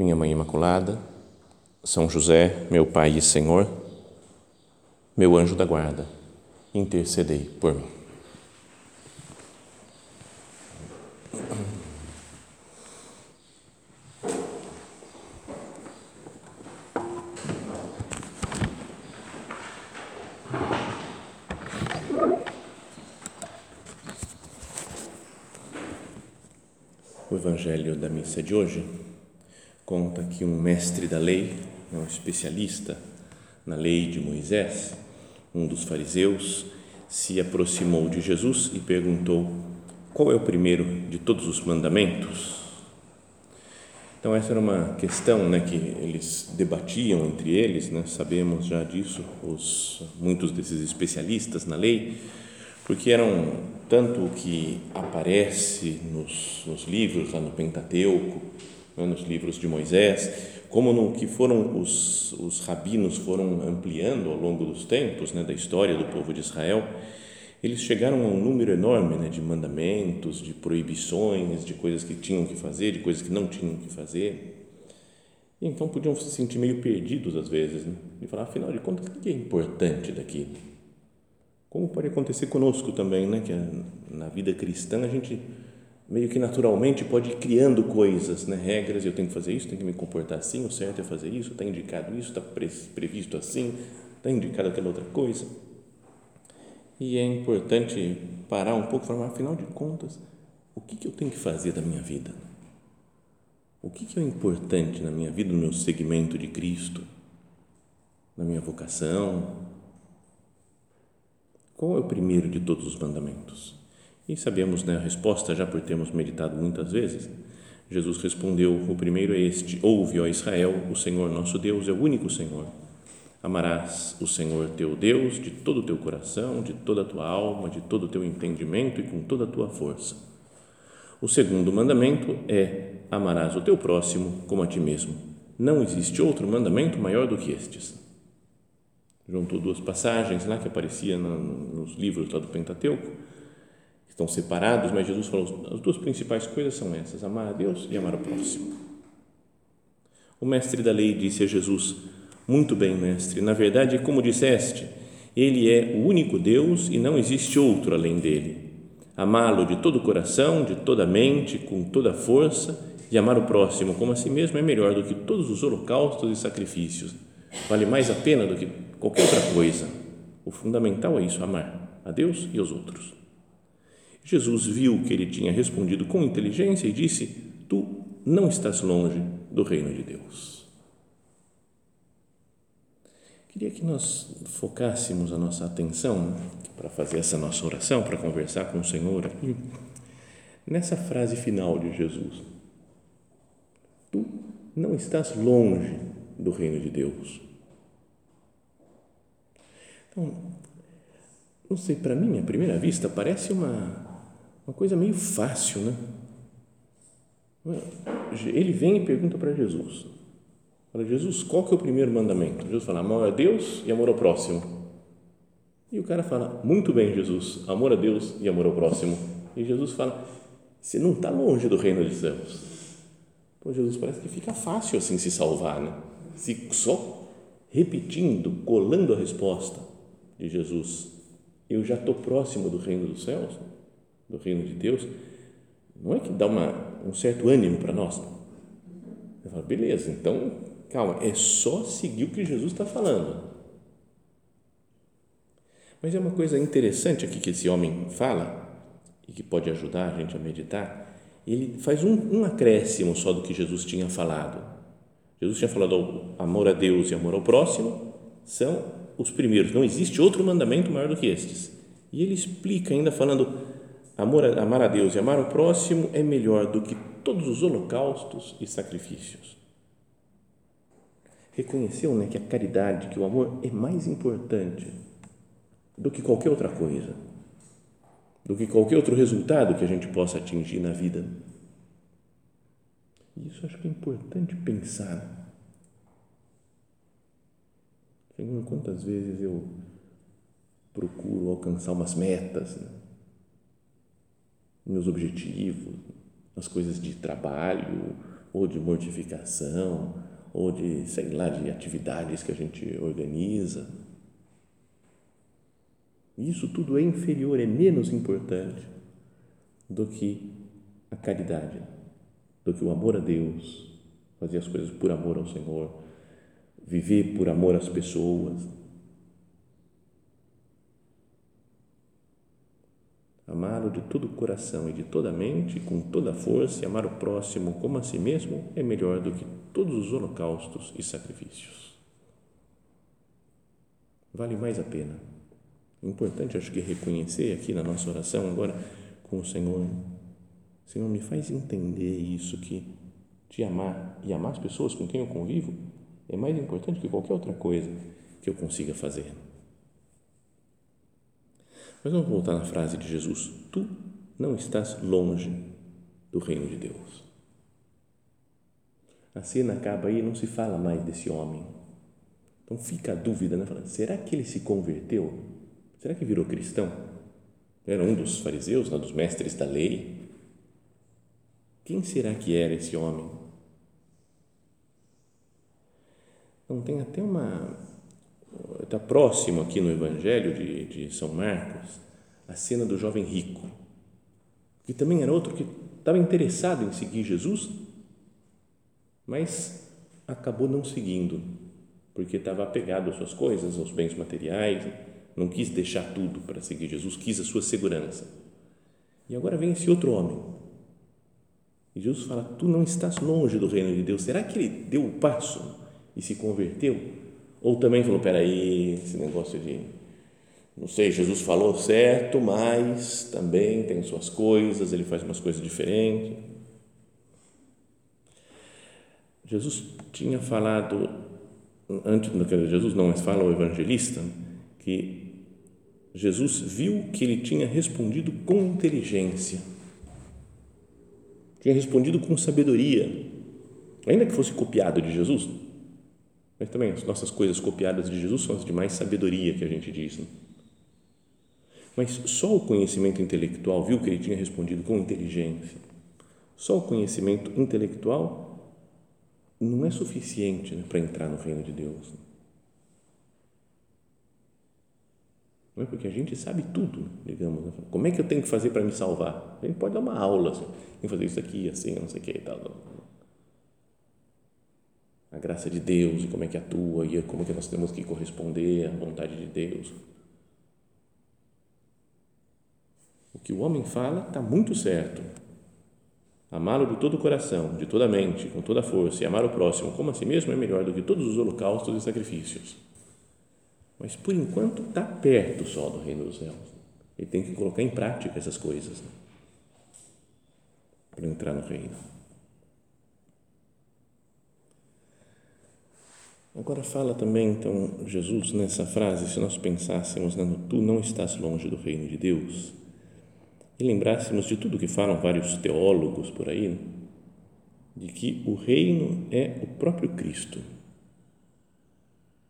minha Mãe Imaculada, São José, meu Pai e Senhor, meu anjo da guarda, intercedei por mim. O Evangelho da missa de hoje conta que um mestre da lei, um especialista na lei de Moisés, um dos fariseus, se aproximou de Jesus e perguntou: Qual é o primeiro de todos os mandamentos? Então essa era uma questão, né, que eles debatiam entre eles, né? Sabemos já disso, os muitos desses especialistas na lei, porque eram tanto o que aparece nos, nos livros lá no Pentateuco né, nos livros de Moisés, como no que foram os, os rabinos foram ampliando ao longo dos tempos, né, da história do povo de Israel, eles chegaram a um número enorme né, de mandamentos, de proibições, de coisas que tinham que fazer, de coisas que não tinham que fazer. E então podiam se sentir meio perdidos às vezes, né? e falar, afinal de contas, o que é importante daqui? Como pode acontecer conosco também, né? que na vida cristã a gente meio que naturalmente pode ir criando coisas, né? regras, eu tenho que fazer isso, tenho que me comportar assim, o certo é fazer isso, está indicado isso, está previsto assim, está indicado aquela outra coisa. E é importante parar um pouco e falar, afinal de contas, o que, que eu tenho que fazer da minha vida? O que, que é importante na minha vida, no meu segmento de Cristo, na minha vocação? Qual é o primeiro de todos os mandamentos? E sabemos né, a resposta já por termos meditado muitas vezes. Jesus respondeu: O primeiro é este: Ouve, ó Israel, o Senhor nosso Deus é o único Senhor. Amarás o Senhor teu Deus de todo o teu coração, de toda a tua alma, de todo o teu entendimento e com toda a tua força. O segundo mandamento é: Amarás o teu próximo como a ti mesmo. Não existe outro mandamento maior do que estes. Juntou duas passagens lá que apareciam nos livros lá do Pentateuco estão separados, mas Jesus falou: as duas principais coisas são essas, amar a Deus e amar o próximo. O mestre da lei disse a Jesus: Muito bem, mestre, na verdade, como disseste, ele é o único Deus e não existe outro além dele. Amá-lo de todo o coração, de toda a mente, com toda a força e amar o próximo como a si mesmo é melhor do que todos os holocaustos e sacrifícios. Vale mais a pena do que qualquer outra coisa. O fundamental é isso, amar a Deus e aos outros. Jesus viu que ele tinha respondido com inteligência e disse: Tu não estás longe do reino de Deus. Queria que nós focássemos a nossa atenção para fazer essa nossa oração, para conversar com o Senhor aqui, nessa frase final de Jesus. Tu não estás longe do reino de Deus. Então, não sei, para mim, à primeira vista, parece uma uma coisa meio fácil, né? Ele vem e pergunta para Jesus. Fala, Jesus, qual que é o primeiro mandamento? Jesus fala, amor a Deus e amor ao próximo. E o cara fala, muito bem, Jesus, amor a Deus e amor ao próximo. E Jesus fala, você não está longe do reino dos céus. Pô, Jesus, parece que fica fácil assim se salvar, né? Se só repetindo, colando a resposta de Jesus, eu já estou próximo do reino dos céus do reino de Deus, não é que dá uma, um certo ânimo para nós? Eu falo, beleza, então, calma, é só seguir o que Jesus está falando. Mas é uma coisa interessante aqui que esse homem fala, e que pode ajudar a gente a meditar, ele faz um, um acréscimo só do que Jesus tinha falado. Jesus tinha falado amor a Deus e amor ao próximo são os primeiros, não existe outro mandamento maior do que estes. E ele explica ainda falando Amor, amar a Deus e amar o próximo é melhor do que todos os holocaustos e sacrifícios. reconheceu né, que a caridade, que o amor é mais importante do que qualquer outra coisa, do que qualquer outro resultado que a gente possa atingir na vida. Isso acho que é importante pensar. Quantas vezes eu procuro alcançar umas metas, né? Meus objetivos, as coisas de trabalho, ou de mortificação, ou de, sei lá, de atividades que a gente organiza. Isso tudo é inferior, é menos importante do que a caridade, do que o amor a Deus, fazer as coisas por amor ao Senhor, viver por amor às pessoas Amá-lo de todo o coração e de toda a mente, com toda a força, e amar o próximo como a si mesmo é melhor do que todos os holocaustos e sacrifícios. Vale mais a pena. Importante, acho que, reconhecer aqui na nossa oração agora com o Senhor. Senhor, me faz entender isso que te amar e amar as pessoas com quem eu convivo é mais importante que qualquer outra coisa que eu consiga fazer. Mas vamos voltar na frase de Jesus: Tu não estás longe do reino de Deus. A cena acaba aí, não se fala mais desse homem. Então fica a dúvida, né? será que ele se converteu? Será que virou cristão? Era um dos fariseus, né? dos mestres da lei. Quem será que era esse homem? Não tem até uma está próximo aqui no Evangelho de, de São Marcos, a cena do jovem rico, que também era outro que estava interessado em seguir Jesus, mas acabou não seguindo, porque estava apegado às suas coisas, aos bens materiais, não quis deixar tudo para seguir Jesus, quis a sua segurança. E agora vem esse outro homem. E Jesus fala: Tu não estás longe do reino de Deus. Será que ele deu o passo e se converteu? Ou também falou, peraí, esse negócio de, não sei, Jesus falou certo, mas também tem suas coisas, ele faz umas coisas diferentes. Jesus tinha falado, antes, Jesus não, mas fala o evangelista, que Jesus viu que ele tinha respondido com inteligência, tinha respondido com sabedoria, ainda que fosse copiado de Jesus, mas também as nossas coisas copiadas de Jesus são as de mais sabedoria que a gente diz. Né? Mas só o conhecimento intelectual viu que ele tinha respondido com inteligência. Só o conhecimento intelectual não é suficiente né, para entrar no reino de Deus. Né? Não é porque a gente sabe tudo, digamos. Né? Como é que eu tenho que fazer para me salvar? A gente pode dar uma aula, assim, tem que fazer isso aqui, assim, não sei o que e tal a graça de Deus e como é que atua e como que nós temos que corresponder à vontade de Deus. O que o homem fala está muito certo. Amá-lo de todo o coração, de toda a mente, com toda a força e amar o próximo como a si mesmo é melhor do que todos os holocaustos e sacrifícios. Mas por enquanto está perto só do reino dos céus. Ele tem que colocar em prática essas coisas né? para entrar no reino. Agora fala também, então, Jesus nessa frase, se nós pensássemos, né, tu não estás longe do reino de Deus, e lembrássemos de tudo que falam vários teólogos por aí, né, de que o reino é o próprio Cristo.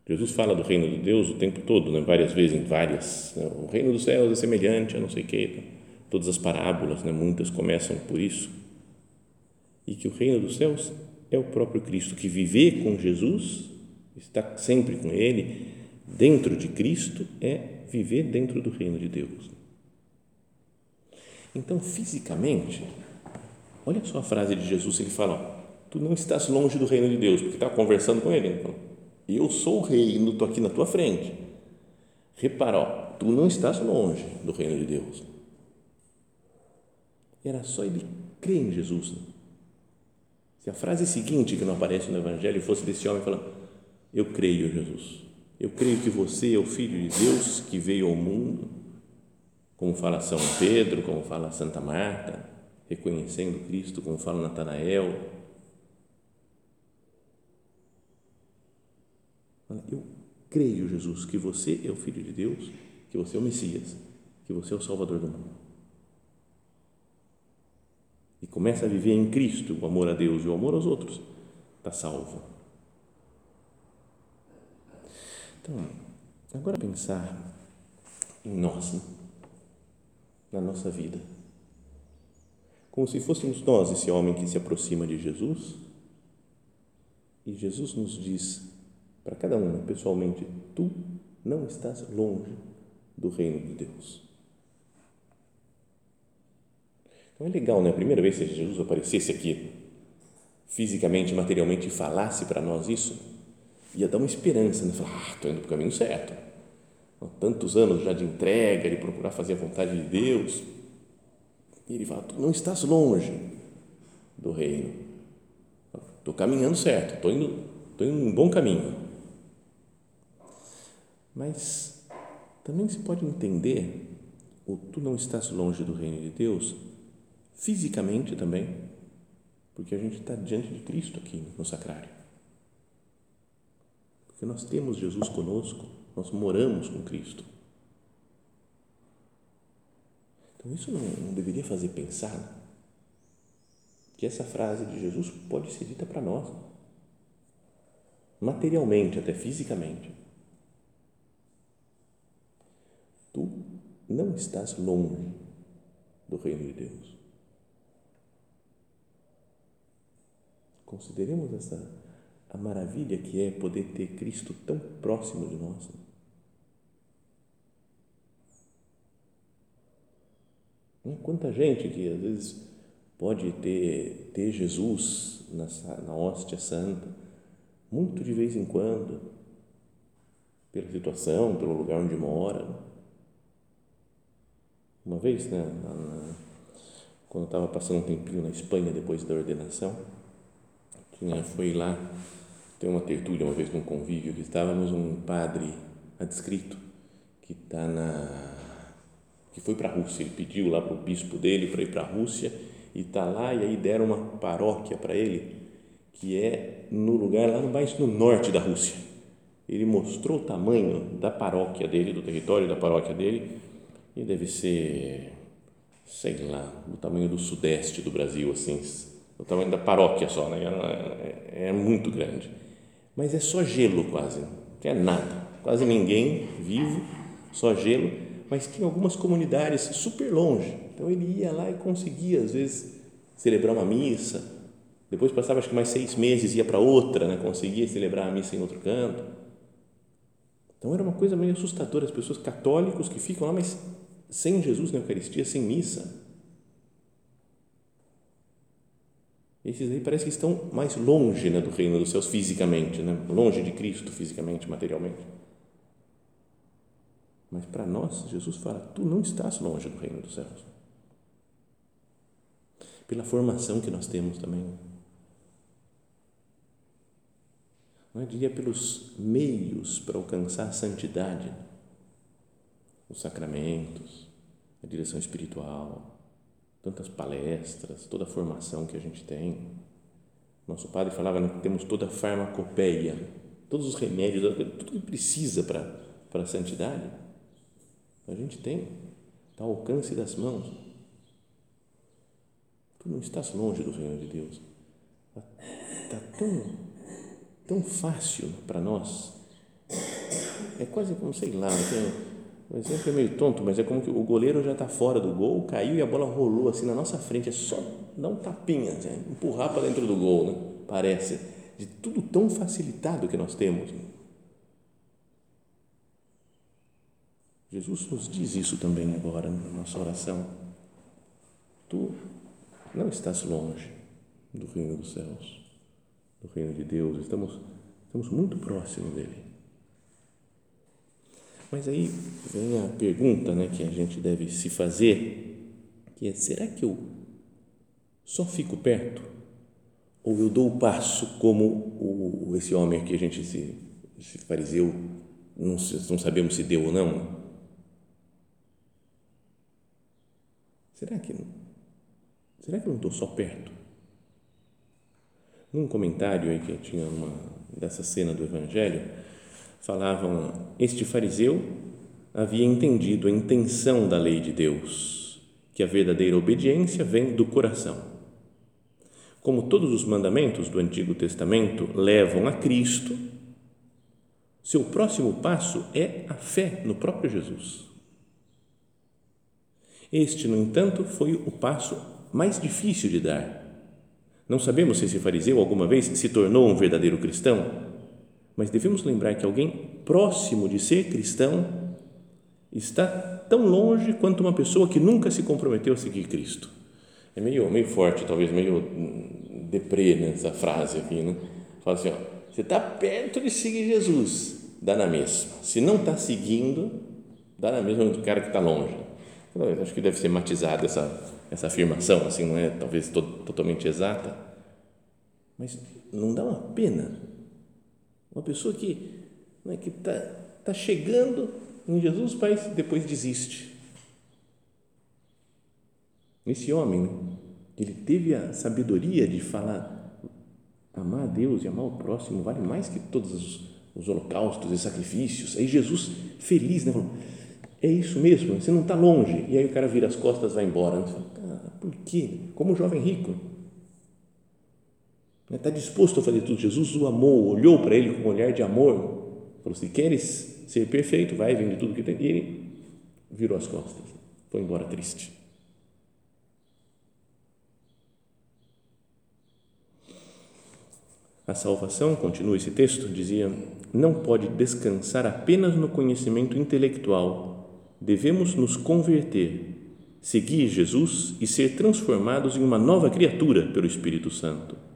Jesus fala do reino de Deus o tempo todo, né, várias vezes, em várias. Né, o reino dos céus é semelhante a não sei o quê. Todas as parábolas, né, muitas começam por isso. E que o reino dos céus é o próprio Cristo, que viver com Jesus estar sempre com Ele, dentro de Cristo, é viver dentro do reino de Deus. Então, fisicamente, olha só a frase de Jesus, ele fala, tu não estás longe do reino de Deus, porque está conversando com ele, então, eu sou o rei, estou aqui na tua frente. Repara, ó, tu não estás longe do reino de Deus. Era só ele crer em Jesus. Se a frase seguinte que não aparece no Evangelho fosse desse homem falando, eu creio, Jesus. Eu creio que você é o Filho de Deus que veio ao mundo, como fala São Pedro, como fala Santa Marta, reconhecendo Cristo, como fala Natanael. creio, Jesus, que você é o Filho de Deus, que você é o Messias, que você é o Salvador do mundo. E começa a viver em Cristo o amor a Deus e o amor aos outros, está salvo. Então, agora pensar em nós, né? na nossa vida. Como se fôssemos nós esse homem que se aproxima de Jesus e Jesus nos diz para cada um pessoalmente: Tu não estás longe do reino de Deus. Então é legal, né? A primeira vez que Jesus aparecesse aqui, fisicamente, materialmente, e falasse para nós isso, ia dar uma esperança, né? Falar, ah, estou indo para o caminho certo. Tantos anos já de entrega, de procurar fazer a vontade de Deus. E ele fala, tu não estás longe do reino. Estou caminhando certo, estou indo, estou indo um bom caminho. Mas também se pode entender, ou tu não estás longe do reino de Deus, fisicamente também, porque a gente está diante de Cristo aqui no sacrário. Porque nós temos Jesus conosco, nós moramos com Cristo. Então, isso não, não deveria fazer pensar que essa frase de Jesus pode ser dita para nós, materialmente, até fisicamente. Tu não estás longe do reino de Deus. Consideremos essa a maravilha que é poder ter Cristo tão próximo de nós. Quanta gente que às vezes pode ter, ter Jesus na, na hóstia santa, muito de vez em quando, pela situação, pelo lugar onde mora. Uma vez, né, na, quando eu estava passando um tempinho na Espanha depois da ordenação, tinha, foi lá tem uma tertúlia uma vez num convívio que estávamos um padre adscrito que está na que foi para a Rússia. Ele pediu lá para o bispo dele para ir para a Rússia e está lá e aí deram uma paróquia para ele que é no lugar lá mais no norte da Rússia. Ele mostrou o tamanho da paróquia dele do território da paróquia dele e deve ser sei lá do tamanho do sudeste do Brasil assim o tamanho da paróquia só né? É, é muito grande mas é só gelo quase, não é nada, quase ninguém vivo, só gelo, mas tinha algumas comunidades super longe, então ele ia lá e conseguia às vezes celebrar uma missa, depois passava acho que mais seis meses ia para outra, né? conseguia celebrar a missa em outro canto, então era uma coisa meio assustadora, as pessoas católicos que ficam lá, mas sem Jesus na Eucaristia, sem missa, Esses aí parece que estão mais longe né, do reino dos céus fisicamente, né? longe de Cristo fisicamente, materialmente. Mas para nós, Jesus fala: tu não estás longe do reino dos céus. Pela formação que nós temos também. Não é? Diria pelos meios para alcançar a santidade, os sacramentos, a direção espiritual, tantas palestras, toda a formação que a gente tem. Nosso padre falava que temos toda a farmacopeia, todos os remédios, tudo que precisa para, para a santidade. A gente tem, está ao alcance das mãos. Tu não estás longe do reino de Deus. Está, tão, tão fácil para nós. É quase como, sei lá, tem, o exemplo é meio tonto, mas é como que o goleiro já está fora do gol, caiu e a bola rolou assim na nossa frente. É só dar um tapinha, assim, empurrar para dentro do gol, né? parece. De tudo tão facilitado que nós temos. Jesus nos diz isso também agora na nossa oração. Tu não estás longe do reino dos céus, do reino de Deus. Estamos, estamos muito próximos dele. Mas aí vem a pergunta né, que a gente deve se fazer, que é, será que eu só fico perto? Ou eu dou o passo como o, esse homem que a gente, se, esse fariseu, não, não sabemos se deu ou não? Será que, será que eu não estou só perto? Num comentário aí que tinha uma, dessa cena do Evangelho, falavam: Este fariseu havia entendido a intenção da lei de Deus, que a verdadeira obediência vem do coração. Como todos os mandamentos do Antigo Testamento levam a Cristo, seu próximo passo é a fé no próprio Jesus. Este, no entanto, foi o passo mais difícil de dar. Não sabemos se esse fariseu alguma vez se tornou um verdadeiro cristão, mas devemos lembrar que alguém próximo de ser cristão está tão longe quanto uma pessoa que nunca se comprometeu a seguir Cristo. É meio, meio forte, talvez meio deprê nessa frase aqui, né? Fala assim, ó, você está perto de seguir Jesus, dá na mesma. Se não está seguindo, dá na mesma do cara que está longe. Então, acho que deve ser matizada essa, essa afirmação, assim, não é talvez to, totalmente exata, mas não dá uma pena uma pessoa que né, que está tá chegando em Jesus, mas depois desiste. Esse homem, né, ele teve a sabedoria de falar amar a Deus e amar o próximo vale mais que todos os, os holocaustos e sacrifícios. Aí Jesus, feliz, né, falou, é isso mesmo, você não está longe. E aí o cara vira as costas vai embora. Você fala, ah, por quê? Como jovem rico Está disposto a fazer tudo. Jesus o amou, olhou para ele com um olhar de amor. Falou: Se queres ser perfeito, vai, vende tudo que tem. E ele virou as costas, foi embora triste. A salvação, continua esse texto, dizia, não pode descansar apenas no conhecimento intelectual. Devemos nos converter, seguir Jesus e ser transformados em uma nova criatura pelo Espírito Santo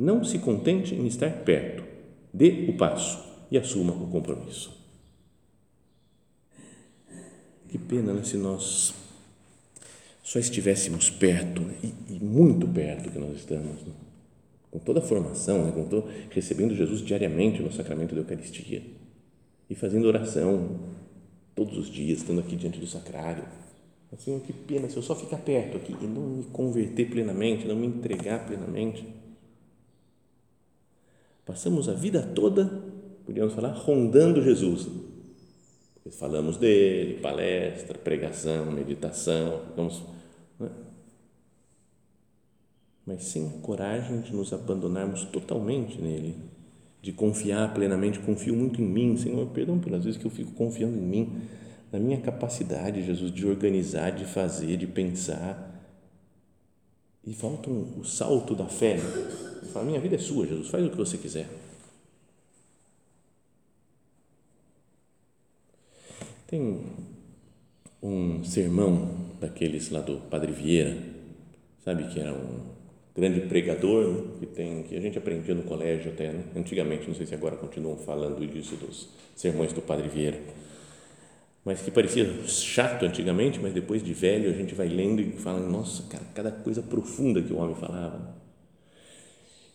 não se contente em estar perto, dê o passo e assuma o compromisso. Que pena né, se nós só estivéssemos perto, e, e, muito perto que nós estamos, né, com toda a formação, né, com todo, recebendo Jesus diariamente no sacramento da Eucaristia e fazendo oração todos os dias, estando aqui diante do sacrário. Que pena se eu só ficar perto aqui e não me converter plenamente, não me entregar plenamente Passamos a vida toda, podíamos falar, rondando Jesus. Falamos dele, palestra, pregação, meditação, vamos, né? mas sem a coragem de nos abandonarmos totalmente nele, de confiar plenamente. Confio muito em mim, Senhor, perdão pelas vezes que eu fico confiando em mim, na minha capacidade, Jesus, de organizar, de fazer, de pensar. E falta um, o salto da fé. Né? fala, minha vida é sua, Jesus, faz o que você quiser. Tem um sermão daqueles lá do Padre Vieira, sabe, que era um grande pregador, né, que, tem, que a gente aprendia no colégio até, né? antigamente, não sei se agora continuam falando disso, dos sermões do Padre Vieira, mas que parecia chato antigamente, mas depois de velho a gente vai lendo e fala, nossa, cara, cada coisa profunda que o homem falava,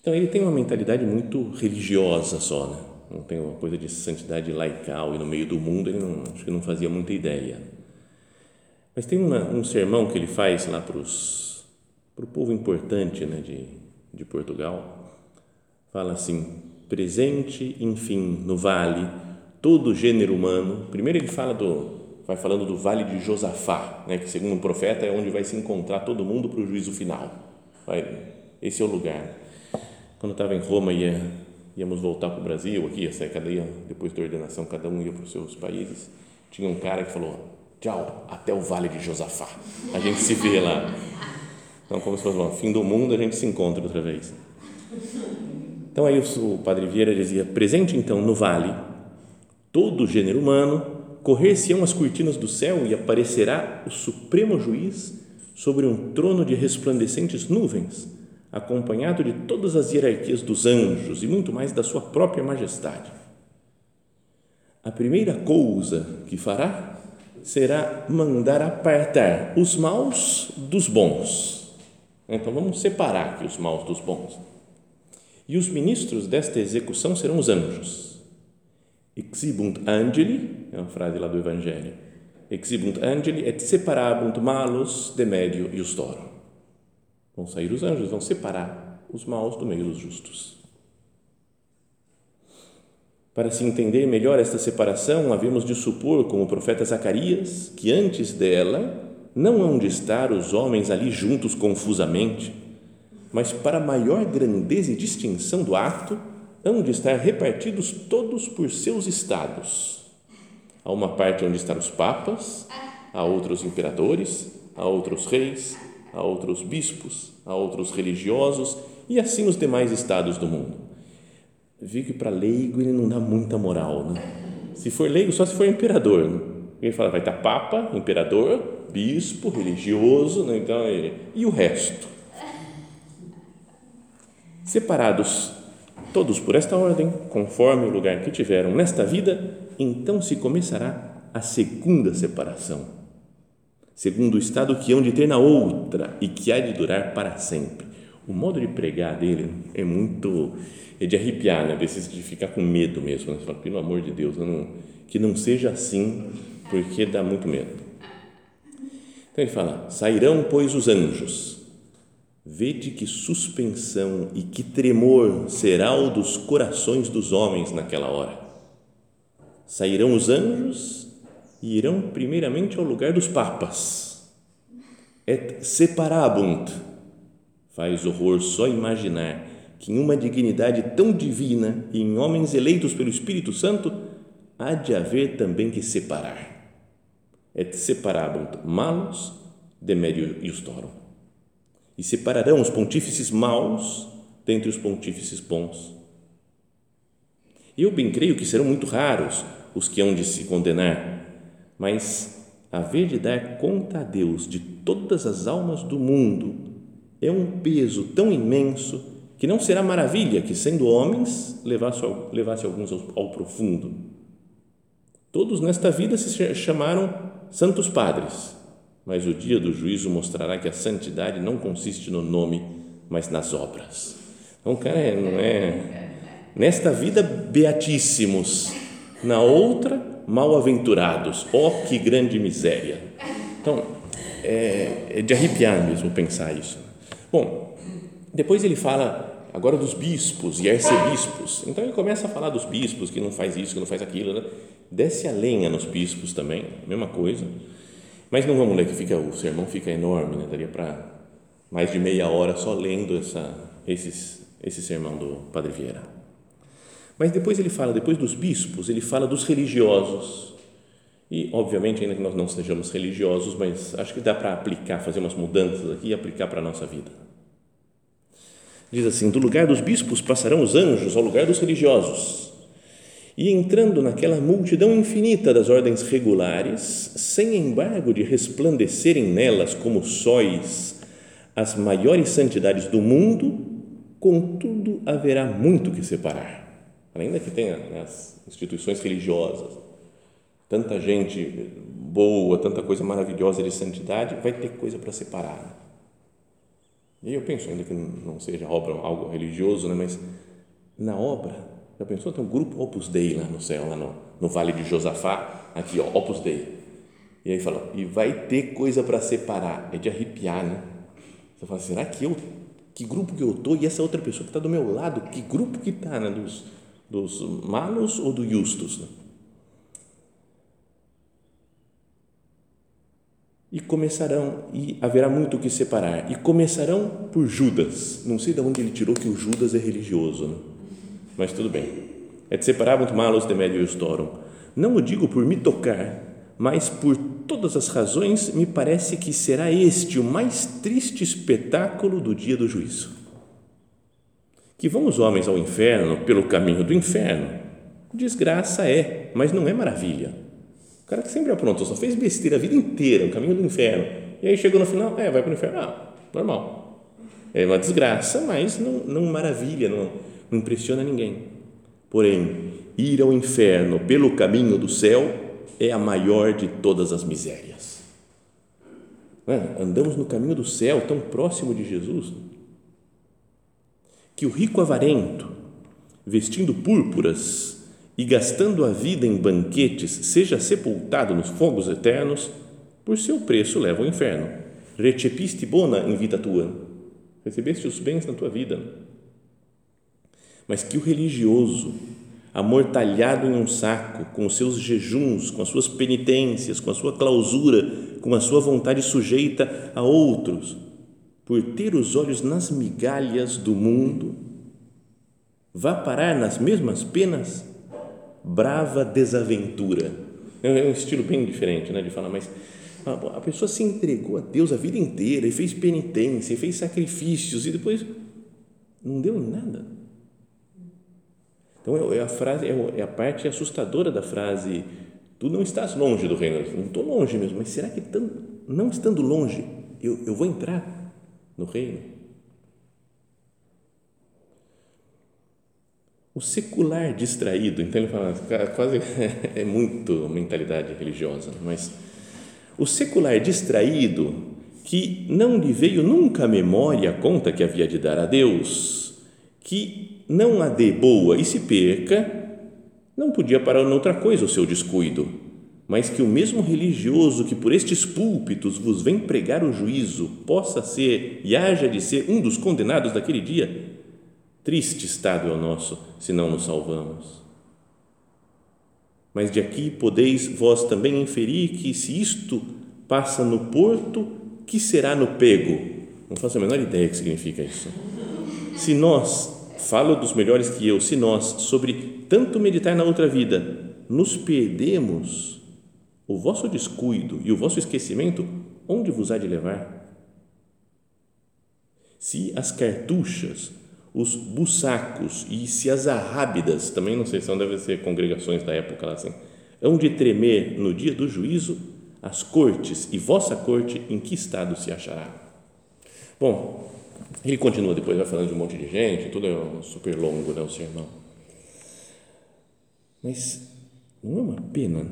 então, ele tem uma mentalidade muito religiosa só, né? não tem uma coisa de santidade laical e no meio do mundo ele não, acho que não fazia muita ideia. Mas tem uma, um sermão que ele faz lá para o povo importante né, de, de Portugal, fala assim, presente, enfim, no vale, todo o gênero humano, primeiro ele fala do, vai falando do vale de Josafá, né, que segundo um profeta é onde vai se encontrar todo mundo para o juízo final, vai, esse é o lugar, quando estava em Roma, ia, íamos voltar para o Brasil, aqui, ia sair cada dia, depois da ordenação, cada um ia para os seus países. Tinha um cara que falou: Tchau, até o Vale de Josafá. A gente se vê lá. Então, como se fosse o fim do mundo, a gente se encontra outra vez. Então, aí o padre Vieira dizia: Presente então no vale, todo o gênero humano, correr-se-ão as cortinas do céu e aparecerá o supremo juiz sobre um trono de resplandecentes nuvens acompanhado de todas as hierarquias dos anjos e muito mais da sua própria majestade. A primeira coisa que fará será mandar apartar os maus dos bons. Então vamos separar aqui os maus dos bons. E os ministros desta execução serão os anjos. Exibunt angeli, é uma frase lá do Evangelho. Exibunt angeli et separabunt malus de medio iustorum Vão sair os anjos, vão separar os maus do meio dos justos. Para se entender melhor esta separação, havemos de supor, como o profeta Zacarias, que antes dela não hão de estar os homens ali juntos confusamente, mas para maior grandeza e distinção do ato, hão de estar repartidos todos por seus estados. Há uma parte onde estão os papas, há outros imperadores, há outros reis, há outros bispos, há outros religiosos e assim os demais estados do mundo. Vi que para leigo ele não dá muita moral, né? Se for leigo, só se for imperador. Né? Ele fala, vai estar papa, imperador, bispo, religioso, né? então, e, e o resto. Separados todos por esta ordem, conforme o lugar que tiveram nesta vida, então se começará a segunda separação, segundo o estado que hão de ter na outra e que há de durar para sempre. O modo de pregar dele é muito é de arrepiar, né? de ficar com medo mesmo. Né? Fala, pelo amor de Deus, não, que não seja assim, porque dá muito medo. Então ele fala: sairão, pois, os anjos. Vede que suspensão e que tremor será o dos corações dos homens naquela hora. Sairão os anjos e irão primeiramente ao lugar dos papas. Et separabunt. Faz horror só imaginar que em uma dignidade tão divina e em homens eleitos pelo Espírito Santo há de haver também que separar et separabunt malus de medio iustorum. E separarão os pontífices maus dentre os pontífices bons. Eu bem creio que serão muito raros os que hão de se condenar, mas haver de dar conta a Deus de todas as almas do mundo é um peso tão imenso que não será maravilha que, sendo homens, levasse, levasse alguns ao, ao profundo. Todos nesta vida se chamaram santos padres, mas o dia do juízo mostrará que a santidade não consiste no nome, mas nas obras. Então, cara, é, não é. Nesta vida, beatíssimos, na outra, mal-aventurados. Oh, que grande miséria! Então, é, é de arrepiar mesmo pensar isso. Bom, depois ele fala agora dos bispos e arcebispos. Então ele começa a falar dos bispos que não faz isso, que não faz aquilo, né? desce a lenha nos bispos também, mesma coisa. Mas não vamos ler que fica o sermão fica enorme, né? Daria para mais de meia hora só lendo essa esses, esse sermão do Padre Vieira. Mas depois ele fala, depois dos bispos, ele fala dos religiosos. E, obviamente, ainda que nós não sejamos religiosos, mas acho que dá para aplicar, fazer umas mudanças aqui e aplicar para a nossa vida. Diz assim: do lugar dos bispos passarão os anjos ao lugar dos religiosos e entrando naquela multidão infinita das ordens regulares, sem embargo de resplandecerem nelas como sóis as maiores santidades do mundo, contudo haverá muito que separar. Ainda que tenha né, as instituições religiosas, tanta gente boa, tanta coisa maravilhosa de santidade, vai ter coisa para separar. E eu penso, ainda que não seja obra algo religioso, né, mas na obra já pensou? Tem um grupo Opus Dei lá no céu, lá no, no Vale de Josafá, aqui, ó, Opus Dei. E aí fala, e vai ter coisa para separar. É de arrepiar, né? Você fala, será que eu, que grupo que eu estou e essa outra pessoa que está do meu lado, que grupo que está, né? Dos, dos malos ou do justus, né? E começarão, e haverá muito o que separar, e começarão por Judas. Não sei de onde ele tirou que o Judas é religioso, né? mas tudo bem. Et separabunt malos de medio iustorum. Não o digo por me tocar, mas por todas as razões me parece que será este o mais triste espetáculo do dia do juízo. Que vão os homens ao inferno pelo caminho do inferno, desgraça é, mas não é maravilha. O cara que sempre aprontou, só fez besteira a vida inteira, o caminho do inferno, e aí chegou no final, é, vai para o inferno, ah, normal. É uma desgraça, mas não, não maravilha, não, não impressiona ninguém. Porém, ir ao inferno pelo caminho do céu é a maior de todas as misérias. É? Andamos no caminho do céu, tão próximo de Jesus, que o rico avarento, vestindo púrpuras e gastando a vida em banquetes, seja sepultado nos fogos eternos, por seu preço leva ao inferno. Recepiste bona in vita tua. Recebeste os bens na tua vida mas que o religioso, amortalhado em um saco, com os seus jejuns, com as suas penitências, com a sua clausura, com a sua vontade sujeita a outros, por ter os olhos nas migalhas do mundo, vá parar nas mesmas penas? Brava desaventura. É um estilo bem diferente né, de falar, mas a pessoa se entregou a Deus a vida inteira e fez penitência, e fez sacrifícios e depois não deu em nada. Então é, é a frase, é, é a parte assustadora da frase: tu não estás longe do reino. Não estou longe mesmo, mas será que não estando longe eu, eu vou entrar no reino? O secular distraído, então ele fala, quase é muito mentalidade religiosa, mas o secular distraído, que não lhe veio nunca à memória a conta que havia de dar a Deus, que não a dê boa e se perca, não podia parar noutra coisa o seu descuido, mas que o mesmo religioso que por estes púlpitos vos vem pregar o juízo possa ser e haja de ser um dos condenados daquele dia, triste estado é o nosso se não nos salvamos. Mas de aqui podeis vós também inferir que se isto passa no porto, que será no pego? Não faço a menor ideia que significa isso. Se nós, falo dos melhores que eu, se nós, sobre tanto meditar na outra vida, nos perdemos, o vosso descuido e o vosso esquecimento, onde vos há de levar? Se as cartuchas os bussacos e se as arrábidas, também não sei se são, devem ser congregações da época lá assim, hão de tremer no dia do juízo, as cortes e vossa corte em que estado se achará? Bom, ele continua depois, vai falando de um monte de gente, tudo é super longo, né, o sermão. Mas não é uma pena?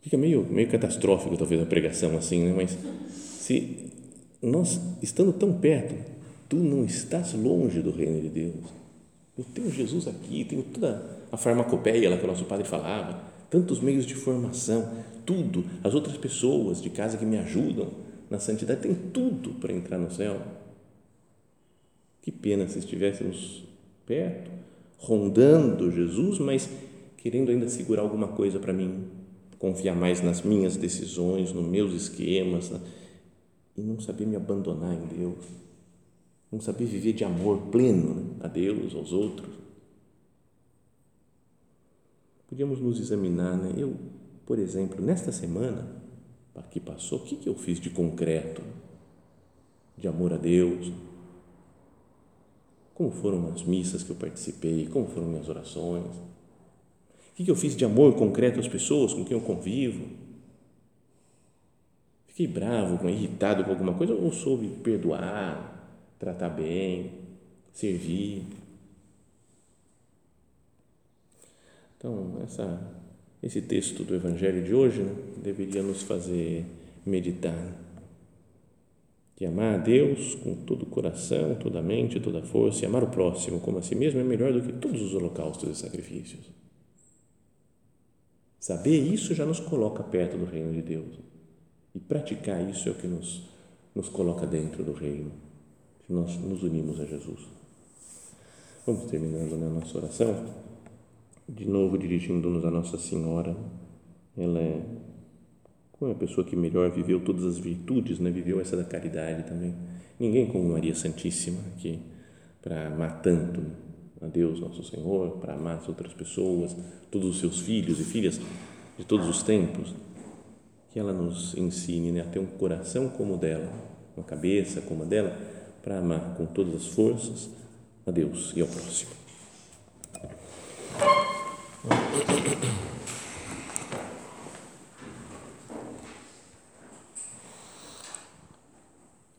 Fica meio, meio catastrófico, talvez, a pregação assim, né? mas se nós, estando tão perto, Tu não estás longe do reino de Deus. Eu tenho Jesus aqui, tenho toda a farmacopeia lá que o nosso padre falava, tantos meios de formação, tudo, as outras pessoas de casa que me ajudam na santidade, tem tudo para entrar no céu. Que pena se estivéssemos perto, rondando Jesus, mas querendo ainda segurar alguma coisa para mim, confiar mais nas minhas decisões, nos meus esquemas e não saber me abandonar em Deus Vamos saber viver de amor pleno né? a Deus, aos outros. Podíamos nos examinar, né? Eu, por exemplo, nesta semana que passou, o que, que eu fiz de concreto, de amor a Deus? Como foram as missas que eu participei? Como foram minhas orações? O que, eu fiz de amor concreto às pessoas com quem eu convivo? Fiquei bravo, irritado com alguma coisa ou soube perdoar? tratar bem, servir. Então, essa, esse texto do Evangelho de hoje né, deveria nos fazer meditar. Que amar a Deus com todo o coração, toda a mente, toda a força, e amar o próximo como a si mesmo é melhor do que todos os holocaustos e sacrifícios. Saber isso já nos coloca perto do reino de Deus. E praticar isso é o que nos, nos coloca dentro do reino nós nos unimos a Jesus. Vamos terminando né, a nossa oração, de novo dirigindo-nos a Nossa Senhora. Ela é como é a pessoa que melhor viveu todas as virtudes, né? viveu essa da caridade também. Ninguém como Maria Santíssima, que para amar tanto a Deus, nosso Senhor, para amar as outras pessoas, todos os seus filhos e filhas de todos os tempos, que ela nos ensine né, a ter um coração como o dela, uma cabeça como a dela, para amar com todas as forças a Deus e ao próximo.